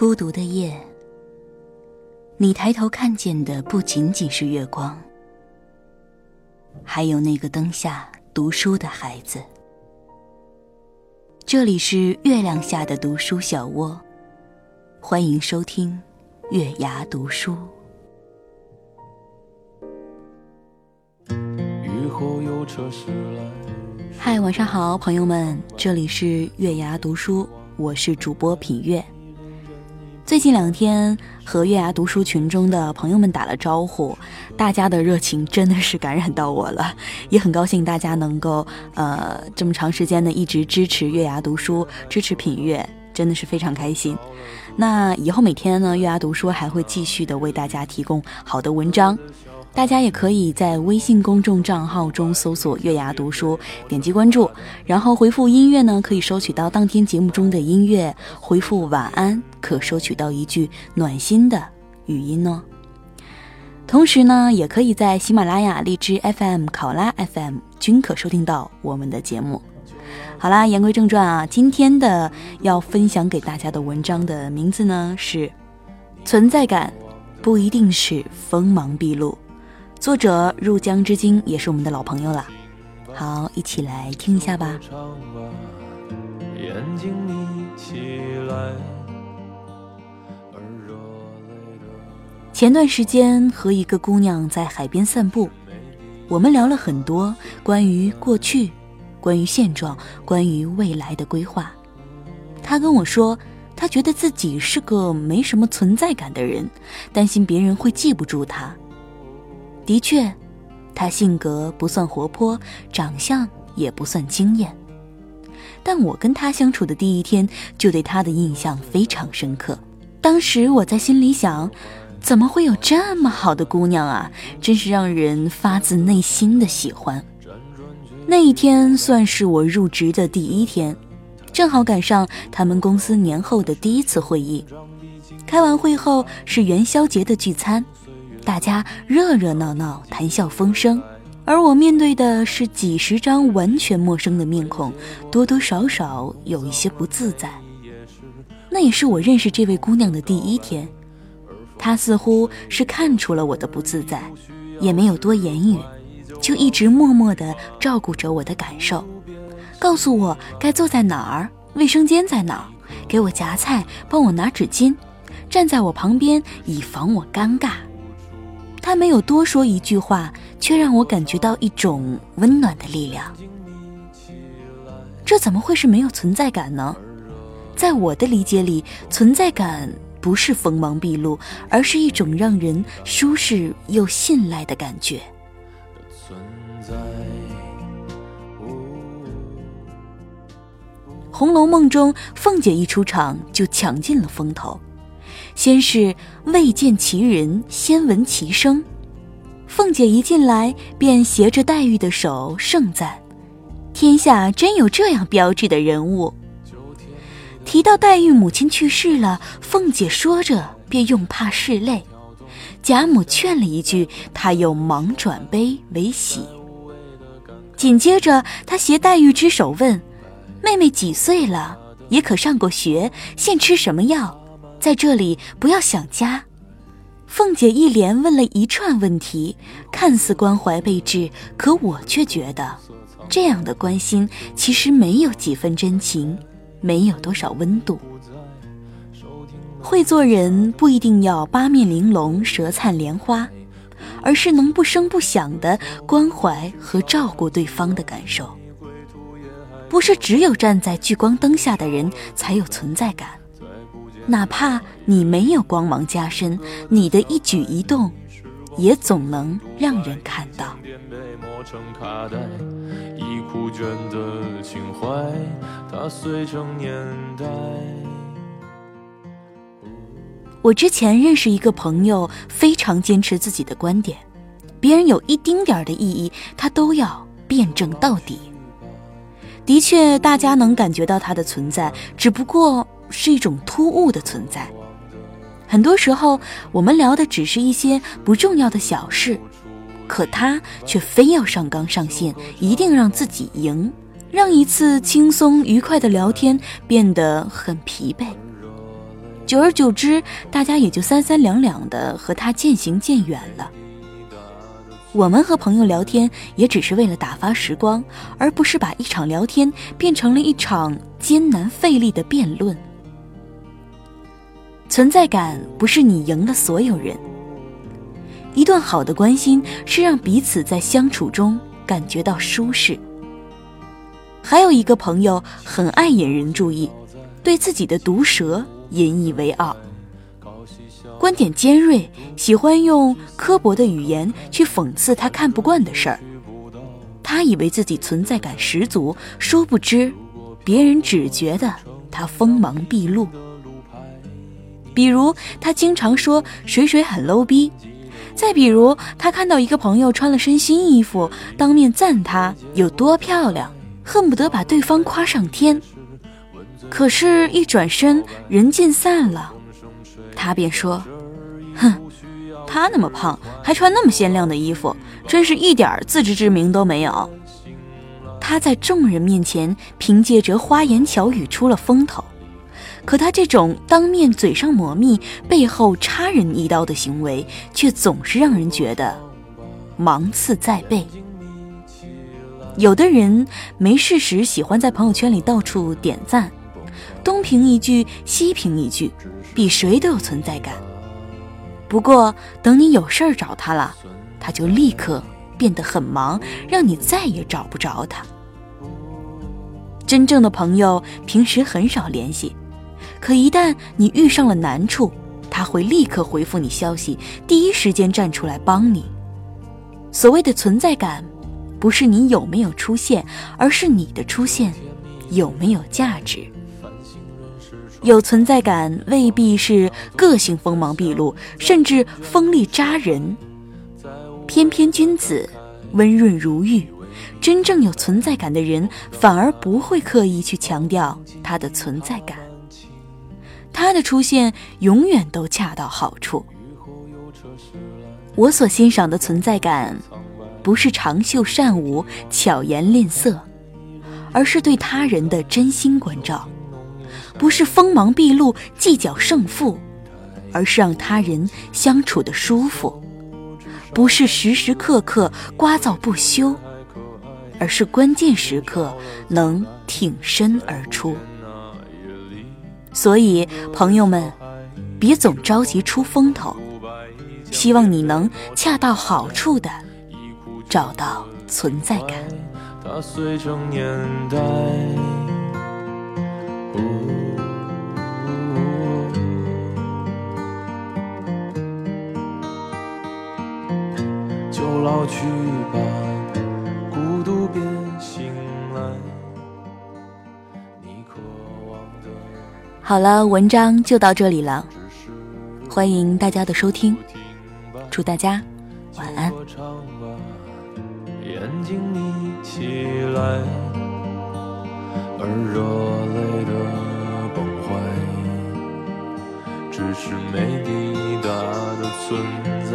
孤独的夜，你抬头看见的不仅仅是月光，还有那个灯下读书的孩子。这里是月亮下的读书小窝，欢迎收听月牙读书。雨后有车驶来。嗨，晚上好，朋友们，这里是月牙读书，我是主播品月。最近两天和月牙读书群中的朋友们打了招呼，大家的热情真的是感染到我了，也很高兴大家能够呃这么长时间的一直支持月牙读书，支持品月，真的是非常开心。那以后每天呢，月牙读书还会继续的为大家提供好的文章。大家也可以在微信公众账号中搜索“月牙读书”，点击关注，然后回复音乐呢，可以收取到当天节目中的音乐；回复晚安，可收取到一句暖心的语音哦。同时呢，也可以在喜马拉雅、荔枝 FM、考拉 FM 均可收听到我们的节目。好啦，言归正传啊，今天的要分享给大家的文章的名字呢是《存在感不一定是锋芒毕露》。作者入江之鲸也是我们的老朋友了，好，一起来听一下吧。前段时间和一个姑娘在海边散步，我们聊了很多关于过去、关于现状、关于未来的规划。她跟我说，她觉得自己是个没什么存在感的人，担心别人会记不住她。的确，他性格不算活泼，长相也不算惊艳。但我跟他相处的第一天，就对他的印象非常深刻。当时我在心里想，怎么会有这么好的姑娘啊？真是让人发自内心的喜欢。那一天算是我入职的第一天，正好赶上他们公司年后的第一次会议。开完会后是元宵节的聚餐。大家热热闹闹，谈笑风生，而我面对的是几十张完全陌生的面孔，多多少少有一些不自在。那也是我认识这位姑娘的第一天，她似乎是看出了我的不自在，也没有多言语，就一直默默地照顾着我的感受，告诉我该坐在哪儿，卫生间在哪儿，给我夹菜，帮我拿纸巾，站在我旁边以防我尴尬。他没有多说一句话，却让我感觉到一种温暖的力量。这怎么会是没有存在感呢？在我的理解里，存在感不是锋芒毕露，而是一种让人舒适又信赖的感觉。《红楼梦》中，凤姐一出场就抢尽了风头。先是未见其人，先闻其声。凤姐一进来，便携着黛玉的手，盛赞：“天下真有这样标致的人物。”提到黛玉母亲去世了，凤姐说着便用帕拭泪。贾母劝了一句，她又忙转悲为喜。紧接着，她携黛玉之手问：“妹妹几岁了？也可上过学？现吃什么药？”在这里不要想家。凤姐一连问了一串问题，看似关怀备至，可我却觉得，这样的关心其实没有几分真情，没有多少温度。会做人不一定要八面玲珑、舌灿莲花，而是能不声不响的关怀和照顾对方的感受。不是只有站在聚光灯下的人才有存在感。哪怕你没有光芒加身，你的一举一动，也总能让人看到。我之前认识一个朋友，非常坚持自己的观点，别人有一丁点儿的异议，他都要辩证到底。的确，大家能感觉到他的存在，只不过。是一种突兀的存在。很多时候，我们聊的只是一些不重要的小事，可他却非要上纲上线，一定让自己赢，让一次轻松愉快的聊天变得很疲惫。久而久之，大家也就三三两两的和他渐行渐远了。我们和朋友聊天，也只是为了打发时光，而不是把一场聊天变成了一场艰难费力的辩论。存在感不是你赢了所有人。一段好的关心是让彼此在相处中感觉到舒适。还有一个朋友很爱引人注意，对自己的毒舌引以为傲。观点尖锐，喜欢用刻薄的语言去讽刺他看不惯的事儿。他以为自己存在感十足，殊不知，别人只觉得他锋芒毕露。比如，他经常说水水很 low 逼；再比如，他看到一个朋友穿了身新衣服，当面赞他有多漂亮，恨不得把对方夸上天。可是，一转身，人尽散了。他便说：“哼，他那么胖，还穿那么鲜亮的衣服，真是一点自知之明都没有。”他在众人面前凭借着花言巧语出了风头，可他这种当面嘴上抹蜜，背后插人一刀的行为，却总是让人觉得芒刺在背。有的人没事时喜欢在朋友圈里到处点赞。东评一句，西评一句，比谁都有存在感。不过，等你有事儿找他了，他就立刻变得很忙，让你再也找不着他。真正的朋友平时很少联系，可一旦你遇上了难处，他会立刻回复你消息，第一时间站出来帮你。所谓的存在感，不是你有没有出现，而是你的出现有没有价值。有存在感未必是个性锋芒毕露，甚至锋利扎人。偏偏君子温润如玉，真正有存在感的人反而不会刻意去强调他的存在感，他的出现永远都恰到好处。我所欣赏的存在感，不是长袖善舞、巧言令色，而是对他人的真心关照。不是锋芒毕露、计较胜负，而是让他人相处的舒服；不是时时刻刻聒噪不休，而是关键时刻能挺身而出。所以，朋友们，别总着急出风头，希望你能恰到好处的找到存在感。就老去吧，好了，文章就到这里了，欢迎大家的收听，祝大家晚安。眼睛眯起来，而热泪的崩坏，只是没抵达的存在。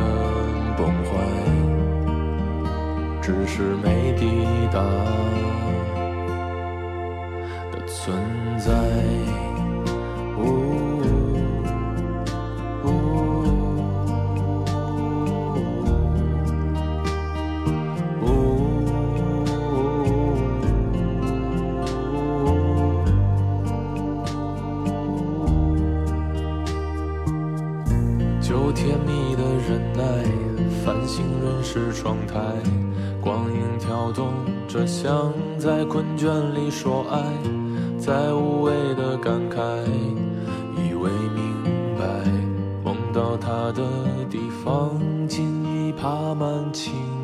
只是没抵达的存在。动着，像在困倦里说爱，在无谓的感慨，以为明白，梦到他的地方，尽已爬满青。